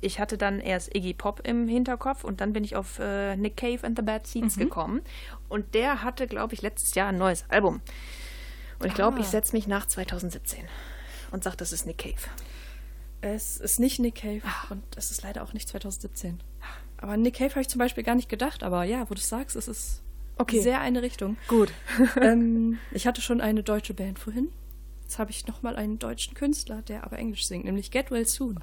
B: ich hatte dann erst Iggy Pop im Hinterkopf und dann bin ich auf äh, Nick Cave and the Bad Seeds gekommen. Und der hatte, glaube ich, letztes Jahr ein neues Album. Und ich glaube,
C: Ah.
B: ich setze mich nach 2017 und sage, das ist Nick Cave.
C: Es ist nicht Nick Cave und es ist leider auch nicht 2017. Aber an Nick Cave habe ich zum Beispiel gar nicht gedacht, aber ja, wo du es sagst, es ist
B: Okay.
C: sehr eine Richtung.
B: Gut.
C: ähm, ich hatte schon eine deutsche Band vorhin. Jetzt habe ich nochmal einen deutschen Künstler, der aber Englisch singt, nämlich Get Well Soon.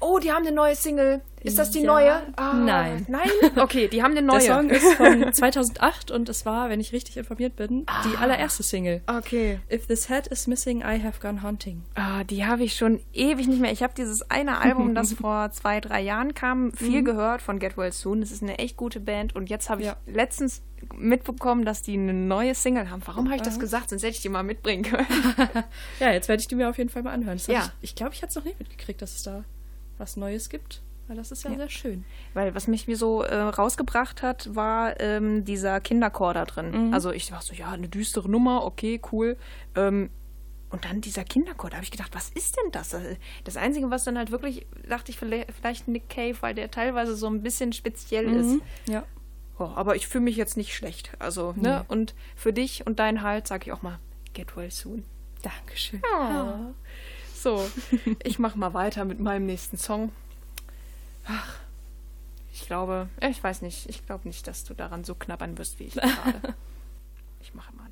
B: Oh, die haben eine neue Single. Ist das die
C: Ja.
B: neue? Ah,
C: Nein.
B: Nein? Okay, die haben eine neue.
C: Der Song ist von 2008 und es war, wenn ich richtig informiert bin, die allererste Single.
B: Okay.
C: If this head is missing, I have gone hunting.
B: Ah, die habe ich schon ewig nicht mehr. Ich habe dieses eine Album, das vor zwei, drei Jahren kam, viel gehört von Get Well Soon. Das ist eine echt gute Band. Und jetzt habe ich
C: Ja.
B: letztens mitbekommen, dass die eine neue Single haben. Warum habe ich das gesagt? Sonst hätte ich die mal mitbringen können.
C: Ja, jetzt werde ich die mir auf jeden Fall mal anhören. Das
B: Ja.
C: Ich, ich glaube, ich hatte es noch nicht mitgekriegt, dass es da was Neues gibt. Weil das ist ja, sehr schön.
B: Weil was mich wie so äh, rausgebracht hat, war ähm, dieser Kinderchor da drin. Also ich dachte so, ja, eine düstere Nummer, okay, cool. Ähm, und dann dieser Kinderchor, da habe ich gedacht, was ist denn das? Äh, Das Einzige, was dann halt wirklich, dachte ich, vielleicht vielleicht Nick Cave, weil der teilweise so ein bisschen speziell ist.
C: Ja.
B: Oh, aber ich fühle mich jetzt nicht schlecht. Also, ne? Und für dich und deinen Halt sage ich auch mal, get well soon.
C: Dankeschön.
B: So, ich mache mal weiter mit meinem nächsten Song. Ach, ich glaube, äh, ich weiß nicht, ich glaube nicht, dass du daran so knabbern wirst wie ich gerade. Ich mache mal.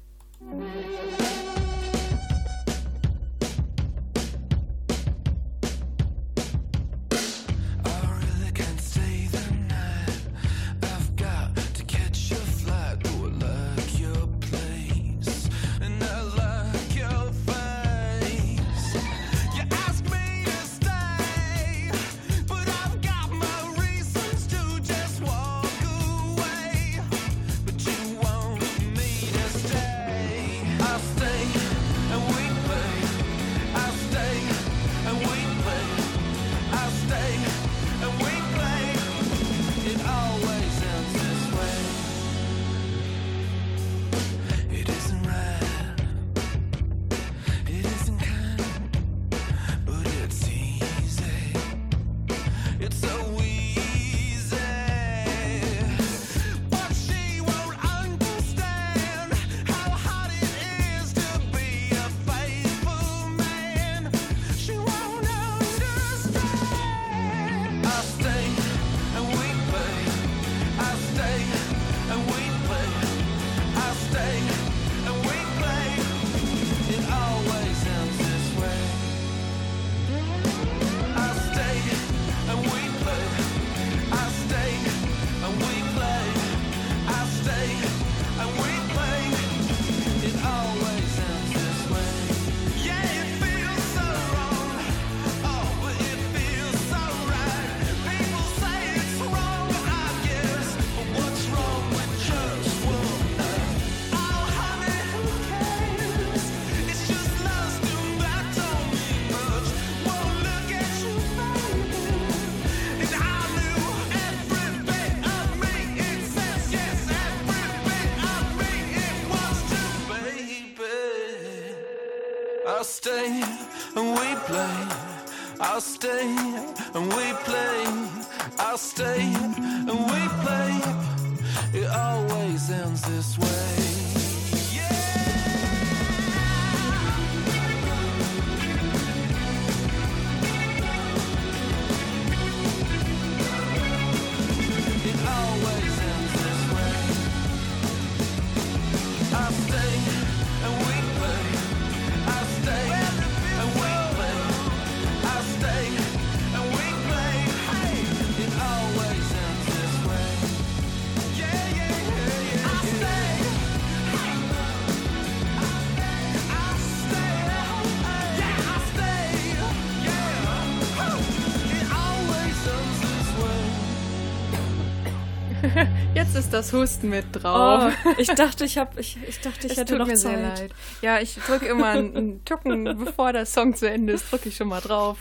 B: Das Husten mit drauf.
C: Oh, ich dachte, ich habe, ich, ich dachte, ich
B: es
C: hätte
B: tut
C: noch
B: mir
C: Zeit.
B: sehr leid. Ja, ich drücke immer einen, einen Tucken, bevor der Song zu Ende ist, drücke ich schon mal drauf.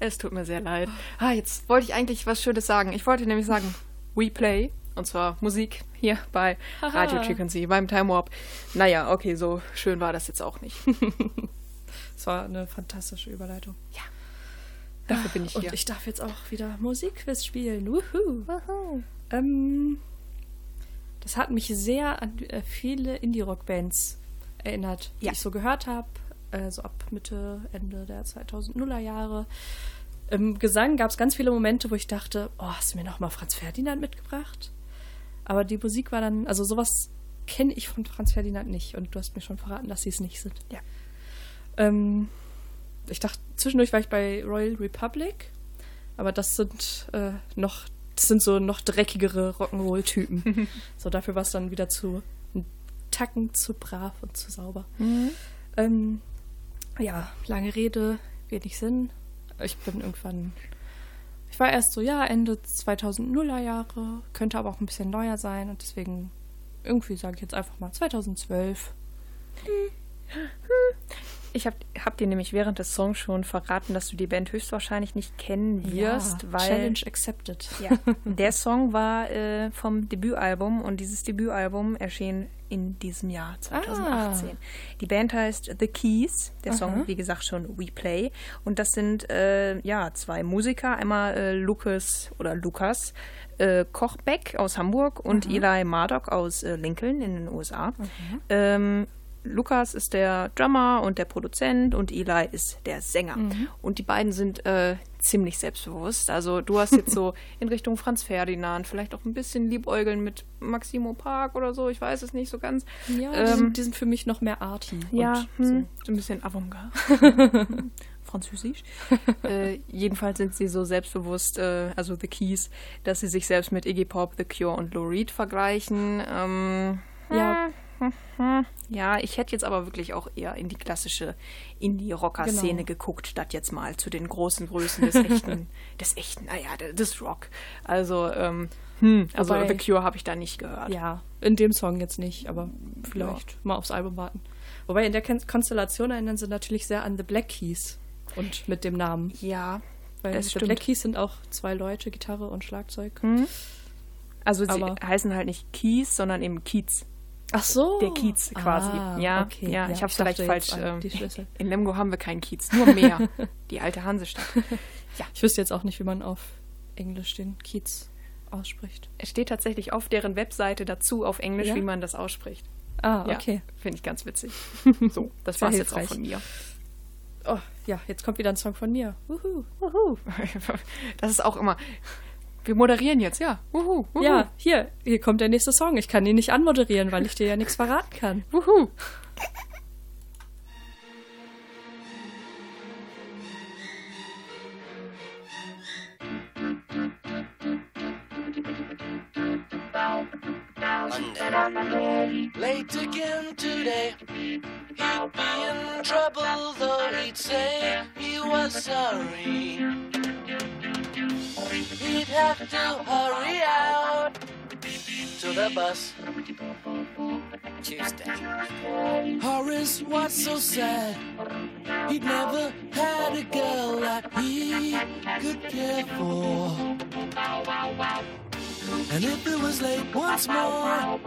B: Es tut mir sehr leid. Ah, jetzt wollte ich eigentlich was Schönes sagen. Ich wollte nämlich sagen, We Play, und zwar Musik hier bei Radio Frequency, beim Time Warp. Naja, okay, so schön war das jetzt auch nicht.
C: Es war eine fantastische Überleitung.
B: Dafür bin ich
C: Und
B: hier.
C: ich darf jetzt auch wieder Musikquiz spielen. Wuhu. Ähm, das hat mich sehr an äh, viele Indie-Rock-Bands erinnert, die
B: Ja.
C: ich so gehört habe. Äh, so ab Mitte, Ende der 2000er Jahre. Im Gesang gab es ganz viele Momente, wo ich dachte, oh, hast du mir noch mal Franz Ferdinand mitgebracht? Aber die Musik war dann, also sowas kenne ich von Franz Ferdinand nicht. Und du hast mir schon verraten, dass sie es nicht sind.
B: Ja.
C: Ähm, ich dachte, zwischendurch war ich bei Royal Republic, aber das sind äh, noch, das sind so noch dreckigere Rock'n'Roll-Typen. so dafür war es dann wieder zu Tacken zu brav und zu sauber. Ähm, ja, lange Rede, wenig Sinn. Ich bin irgendwann, ich war erst so, ja, Ende 2000er Jahre, könnte aber auch ein bisschen neuer sein und deswegen irgendwie sage ich jetzt einfach mal 2012.
B: Ich habe hab dir nämlich während des Songs schon verraten, dass du die Band höchstwahrscheinlich nicht kennen wirst,
C: Ja,
B: weil
C: Challenge accepted.
B: Ja, der Song war äh, vom Debütalbum und dieses Debütalbum erschien in diesem Jahr 2018. Die Band heißt The Keys, der Song, wie gesagt, schon We Play. Und das sind äh, ja zwei Musiker, einmal äh, Lukas oder Lukas äh, Kochbeck aus Hamburg und Eli Mardok aus äh, Lincoln in den USA. Ähm, Lukas ist der Drummer und der Produzent und Eli ist der Sänger. Und die beiden sind äh, ziemlich selbstbewusst. Also du hast jetzt so in Richtung Franz Ferdinand, vielleicht auch ein bisschen Liebäugeln mit Maximo Park oder so, ich weiß es nicht so ganz.
C: Ja, die,
B: Ähm,
C: sind, die sind für mich noch mehr arty.
B: ja,
C: und
B: hm, so ein bisschen Avantgarde. Französisch. äh, jedenfalls sind sie so selbstbewusst, äh, also The Keys, dass sie sich selbst mit Iggy Pop, The Cure und Lou Reed vergleichen. Ähm,
C: so. Ja,
B: ja, ich hätte jetzt aber wirklich auch eher in die klassische Indie-Rocker-Szene
C: Genau.
B: geguckt, statt jetzt mal zu den großen Größen des echten, des echten, naja, des Rock. Also, ähm, hm, also
C: Wobei-
B: The Cure habe ich da nicht gehört.
C: ja, in dem Song jetzt nicht, aber vielleicht mal aufs Album warten. Wobei in der Kon- Konstellation erinnern sie natürlich sehr an The Black Keys und mit dem Namen.
B: Ja,
C: Weil
B: das
C: The
B: stimmt.
C: Black Keys sind auch zwei Leute, Gitarre und Schlagzeug.
B: Also sie
C: Aber-
B: heißen halt nicht Kies, sondern eben Kiez.
C: Ach so.
B: Der Kiez quasi.
C: Ah,
B: ja,
C: okay.
B: ja, ich habe es vielleicht falsch.
C: an
B: ähm, in Lemgo haben wir keinen Kiez, nur mehr. die alte Hansestadt.
C: Ich wüsste jetzt auch nicht, wie man auf Englisch den Kiez ausspricht.
B: Es steht tatsächlich auf deren Webseite dazu auf Englisch,
C: Ja?
B: wie man das ausspricht.
C: Ah,
B: Ja,
C: okay.
B: Finde ich ganz witzig. So, das war's jetzt auch von mir.
C: Oh, ja, jetzt kommt wieder ein Song von mir. Wuhu.
B: Wuhu. Das ist auch immer. Wir moderieren jetzt, ja. Wuhu. Wuhu.
C: Ja, hier, hier kommt der nächste Song. Ich kann ihn nicht anmoderieren, weil ich dir ja nichts verraten kann.
B: Wuhu.
G: Late again today. He'd be in trouble, though he'd say he was sorry. He'd have to hurry out to the bus. Tuesday. Horace was so sad. He'd never had a girl that he could care for. And if it was late once more,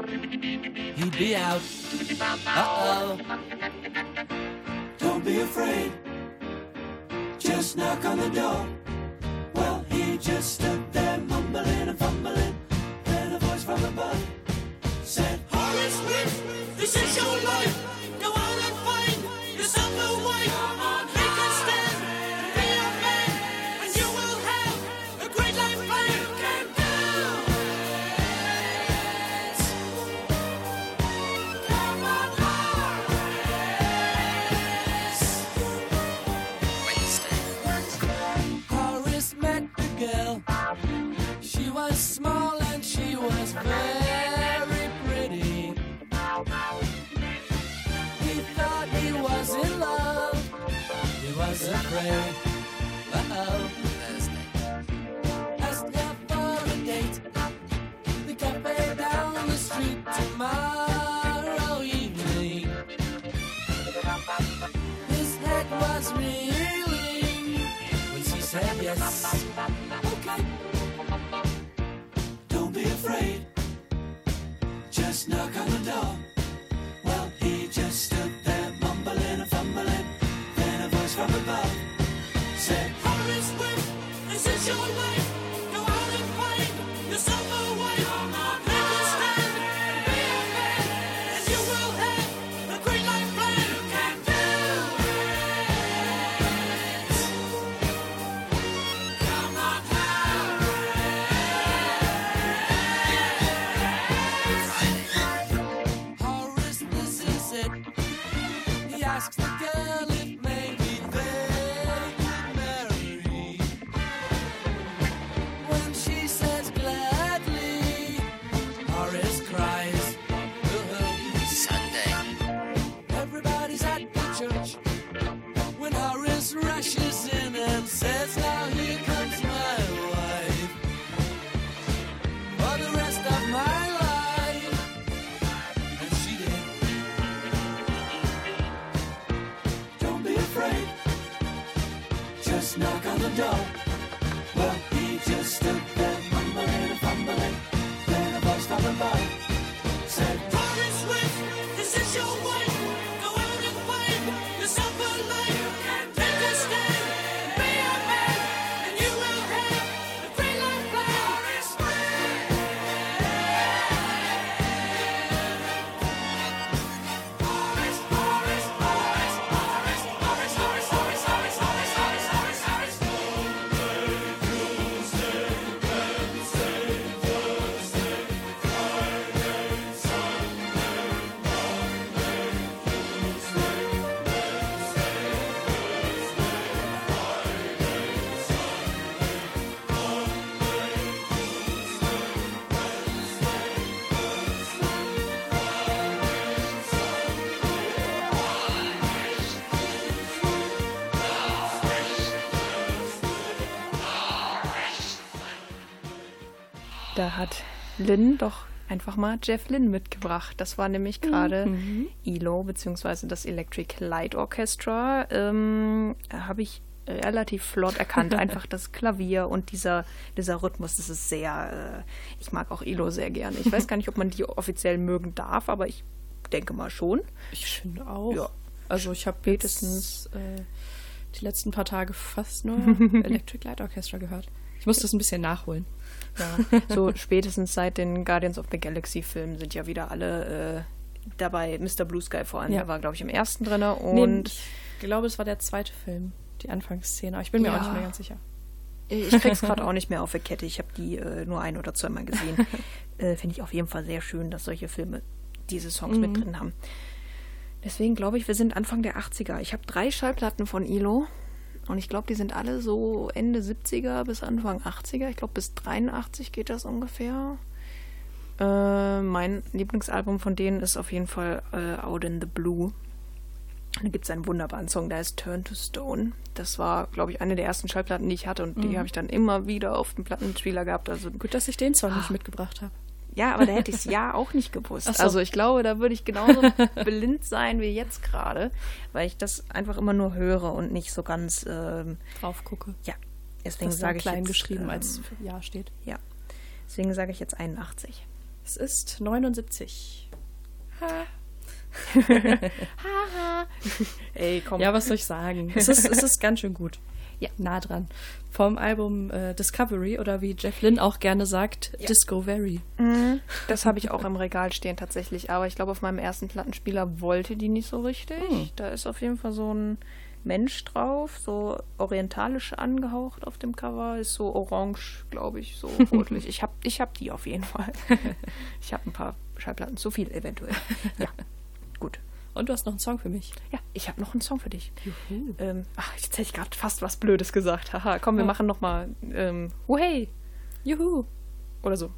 G: he'd be out. Uh oh. Don't
E: be afraid. Just knock on the door. Just stood there mumbling and fumbling. Then a voice from above said, Horace this is your life. Yes.
B: Da hat Lynn doch einfach mal Jeff Lynn mitgebracht. Das war nämlich gerade ELO, beziehungsweise das Electric Light Orchestra. Ähm, Habe ich relativ flott erkannt. Einfach das Klavier und dieser, dieser Rhythmus, das ist sehr, äh, ich mag auch ELO sehr gerne. Ich weiß gar nicht, ob man die offiziell mögen darf, aber ich denke mal schon.
C: Ich finde auch.
B: Ja.
C: Also ich habe spätestens äh, die letzten paar Tage fast nur Electric Light Orchestra gehört. Ich muss das ein bisschen nachholen.
B: Ja, so spätestens seit den Guardians of the Galaxy Filmen sind ja wieder alle äh, dabei. Mr. Blue Sky vor allem,
C: Ja.
B: der war, glaube ich, im ersten drin.
C: Nee,
B: Und
C: ich glaube, es war der zweite Film, die Anfangsszene. Aber ich bin mir
B: Ja.
C: auch nicht mehr ganz sicher.
B: ich krieg's gerade auch nicht mehr auf der Kette. Ich habe die äh, nur ein oder zweimal gesehen. äh, Finde ich auf jeden Fall sehr schön, dass solche Filme diese Songs mit drin haben. Deswegen glaube ich, wir sind Anfang der 80er. Ich habe drei Schallplatten von Ilo. Und ich glaube, die sind alle so Ende 70er bis Anfang 80er. Ich glaube, bis 83 geht das ungefähr. Äh, mein Lieblingsalbum von denen ist auf jeden Fall äh, Out in the Blue. Da gibt es einen wunderbaren Song, der heißt Turn to Stone. Das war, glaube ich, eine der ersten Schallplatten, die ich hatte. Und die habe ich dann immer wieder auf dem Plattenspieler gehabt. Also
C: Gut, dass ich den Song nicht mitgebracht habe.
B: Ja, aber da hätte ich es ja auch nicht gewusst.
C: So.
B: Also ich glaube, da würde ich genauso blind sein wie jetzt gerade, weil ich das einfach immer nur höre und nicht so ganz, ähm,
C: Drauf gucke.
B: ja. Deswegen
C: Das da
B: sage ich
C: klein
B: jetzt,
C: geschrieben
B: ähm,
C: als Ja steht.
B: ja. Deswegen sage ich jetzt 81.
C: Es ist 79. Ha.
B: Ey, komm.
C: Ja, was soll ich sagen? Es ist, es ist ganz schön gut.
B: Ja.
C: Nah dran. Vom Album äh, Discovery oder wie Jeff Lynne auch gerne sagt, Disco Very.
B: Das habe ich auch im Regal stehen tatsächlich. Aber ich glaube, auf meinem ersten Plattenspieler wollte die nicht so richtig.
C: Hm.
B: Da ist auf jeden Fall so ein Mensch drauf, so orientalisch angehaucht auf dem Cover. Ist so orange, glaube ich, so rotlich. ich habe ich hab die auf jeden Fall. ich habe ein paar Schallplatten, zu viel eventuell. Ja.
C: Und du hast noch einen Song für mich.
B: Ja, ich habe noch einen Song für dich. Ähm, ach, jetzt hätte ich gerade fast was Blödes gesagt. Haha, komm, wir machen noch mal ähm, Hey
C: Juhu.
B: oder so.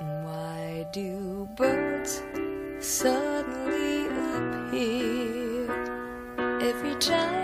H: Why do birds suddenly appear every time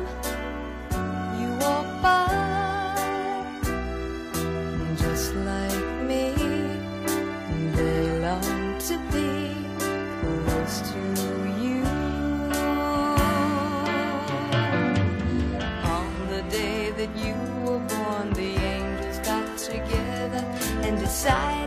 H: And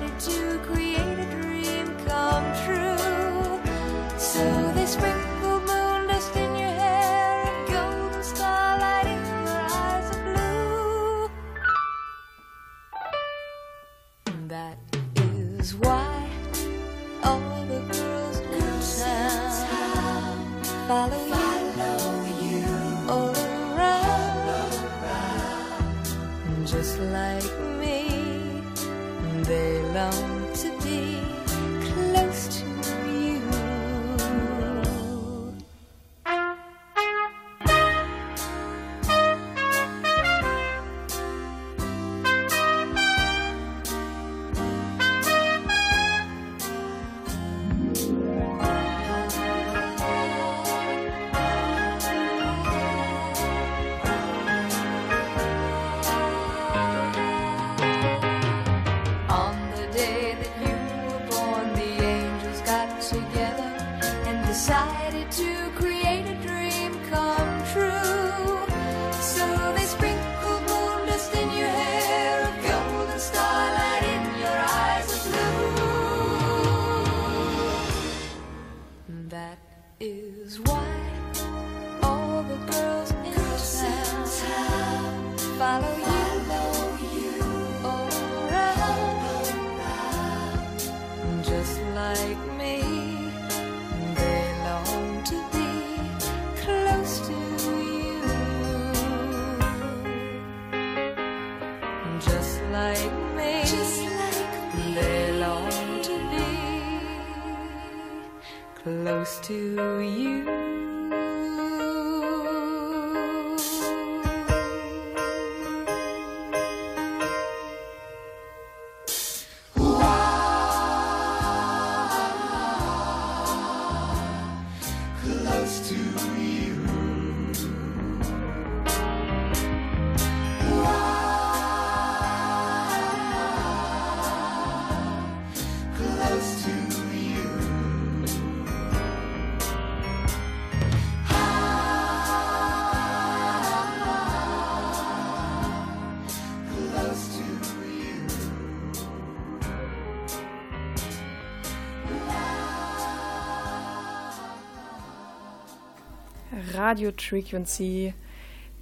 B: Radio Frequency,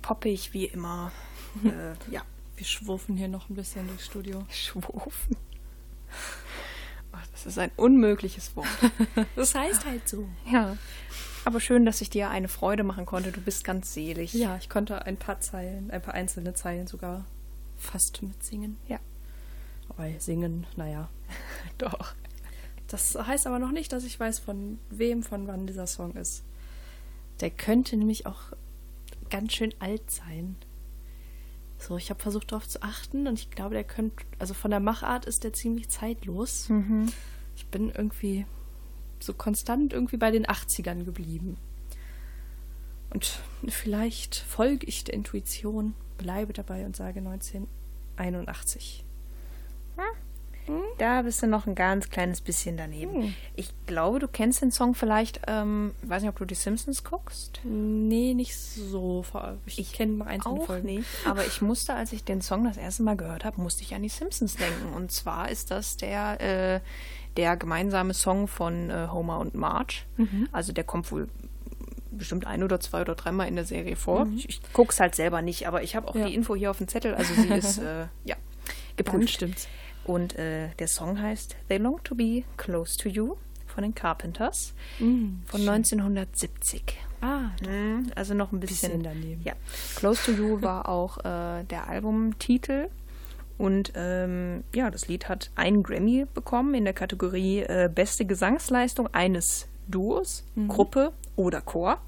B: poppig wie immer. äh, ja,
C: Wir schwurfen hier noch ein bisschen durchs Studio.
B: schwufen. Oh, das ist ein unmögliches Wort.
C: Das heißt halt so.
B: ja. Aber schön, dass ich dir eine Freude machen konnte. Du bist ganz selig.
C: Ja, ich konnte ein paar Zeilen, ein paar einzelne Zeilen sogar fast mitsingen.
B: Ja.
C: Weil singen, naja.
B: Doch.
C: Das heißt aber noch nicht, dass ich weiß, von wem, von wann dieser Song ist. Der könnte nämlich auch ganz schön alt sein. So, ich habe versucht darauf zu achten und ich glaube, der könnte, also von der Machart ist der ziemlich zeitlos. Ich bin irgendwie so konstant irgendwie bei den 80ern geblieben. Und vielleicht folge ich der Intuition, bleibe dabei und sage 1981.
B: Da bist du noch ein ganz kleines bisschen daneben. Ich glaube, du kennst den Song vielleicht, ähm, weiß nicht, ob du die Simpsons guckst.
C: Nee, nicht so. vor- Ich, kenne mal einzelne
B: Auch
C: Folgen.
B: nicht. Aber ich musste, als ich den Song das erste Mal gehört habe, musste ich an die Simpsons denken. Und zwar ist das der, äh, der gemeinsame Song von äh, Homer und Marge. Also der kommt wohl bestimmt ein oder zwei oder dreimal in der Serie vor. Ich, ich gucke es halt selber nicht, aber ich habe auch
C: Ja.
B: die Info hier auf dem Zettel. Also sie ist, äh, ja, geprüft.
C: stimmt's.
B: Und äh, der Song heißt They Long to Be Close to You von den Carpenters von 1970.
C: Ah,
B: Mhm, Also noch ein bisschen,
C: Bisschen daneben.
B: Ja, Close to You war auch äh, der Albumtitel. Und ähm, ja, das Lied hat einen Grammy bekommen in der Kategorie äh, Beste Gesangsleistung eines Duos, Gruppe oder Chor.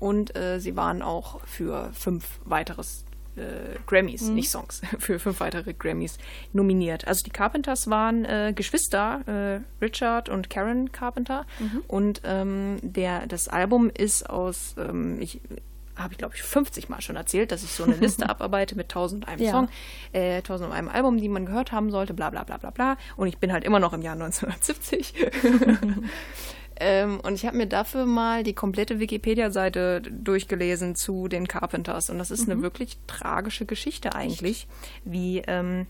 B: Und äh, sie waren auch für fünf weiteres äh, Grammys, nicht Songs, für fünf weitere Grammys nominiert. Also die Carpenters waren äh, Geschwister, äh, Richard und Karen Carpenter. Und ähm, der, das Album ist aus, ähm, ich habe ich glaube ich 50 Mal schon erzählt, dass ich so eine Liste abarbeite mit 1000 einem
C: Ja.
B: Song, äh, 1000 einem Album, die man gehört haben sollte, bla bla bla bla bla. Und ich bin halt immer noch im Jahr 1970. Ähm, und ich habe mir dafür mal die komplette Wikipedia-Seite durchgelesen zu den Carpenters. Und das ist eine wirklich tragische Geschichte eigentlich, wie, ähm,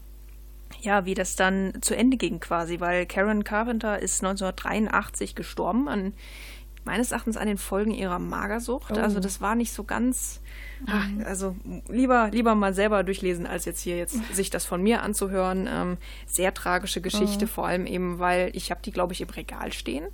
B: ja, wie das dann zu Ende ging quasi, weil Karen Carpenter ist 1983 gestorben an meines Erachtens an den Folgen ihrer Magersucht. Also das war nicht so ganz. Ach, also lieber, lieber mal selber durchlesen, als jetzt hier jetzt sich das von mir anzuhören. Ähm, sehr tragische Geschichte, vor allem eben, weil ich habe die, glaube ich, im Regal stehen.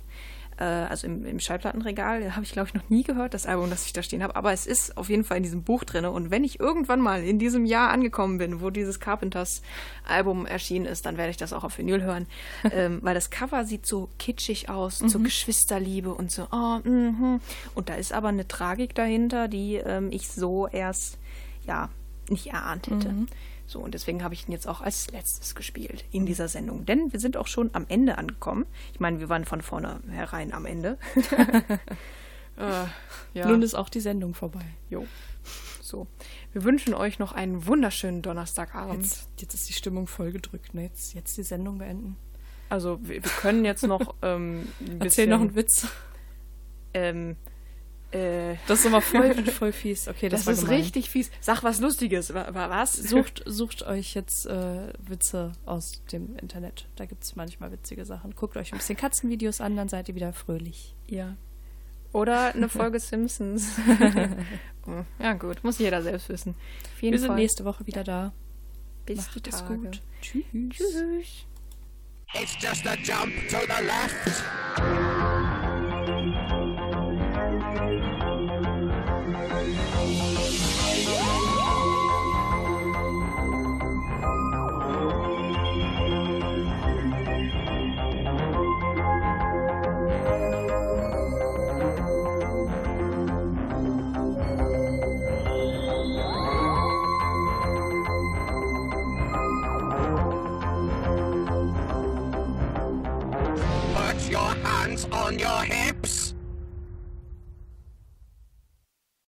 B: Äh, also im, im Schallplattenregal habe ich, glaube ich, noch nie gehört, das Album, das ich da stehen habe. Aber es ist auf jeden Fall in diesem Buch drin. Und wenn ich irgendwann mal in diesem Jahr angekommen bin, wo dieses Carpenters-Album erschienen ist, dann werde ich das auch auf Vinyl hören. ähm, weil das Cover sieht so kitschig aus, so Geschwisterliebe und so. Oh, mhm. Und da ist aber eine Tragik dahinter, die ähm, ich so erst, ja, nicht erahnt hätte. So, und deswegen habe ich ihn jetzt auch als letztes gespielt in dieser Sendung. Denn wir sind auch schon am Ende angekommen. Ich meine, wir waren von vornherein am Ende. äh, ja.
C: Nun ist auch die Sendung vorbei.
B: Jo. So. Wir wünschen euch noch einen wunderschönen Donnerstagabend.
C: Jetzt, jetzt ist die Stimmung voll gedrückt. Ne? Jetzt, jetzt die Sendung beenden.
B: Also, wir, wir können jetzt noch ähm, ein
C: Erzähl
B: bisschen,
C: noch einen Witz.
B: Ähm, äh,
C: Das ist immer voll, voll fies. Okay, das,
B: das,
C: war
B: ist
C: gemein.
B: richtig fies. Sag was Lustiges. Wa- wa- Was?
C: Sucht, sucht euch jetzt äh, Witze aus dem Internet. Da gibt es manchmal witzige Sachen. Guckt euch ein bisschen Katzenvideos an, dann seid ihr wieder fröhlich.
B: Ja. Oder eine Folge Simpsons. Ja, gut. Muss jeder selbst wissen. Auf jeden
C: Wir sind
B: Fall.
C: nächste Woche wieder da.
B: Bis
C: Macht es gut. Tschüss.
B: Tschüss.
F: It's just a jump to the left.